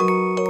you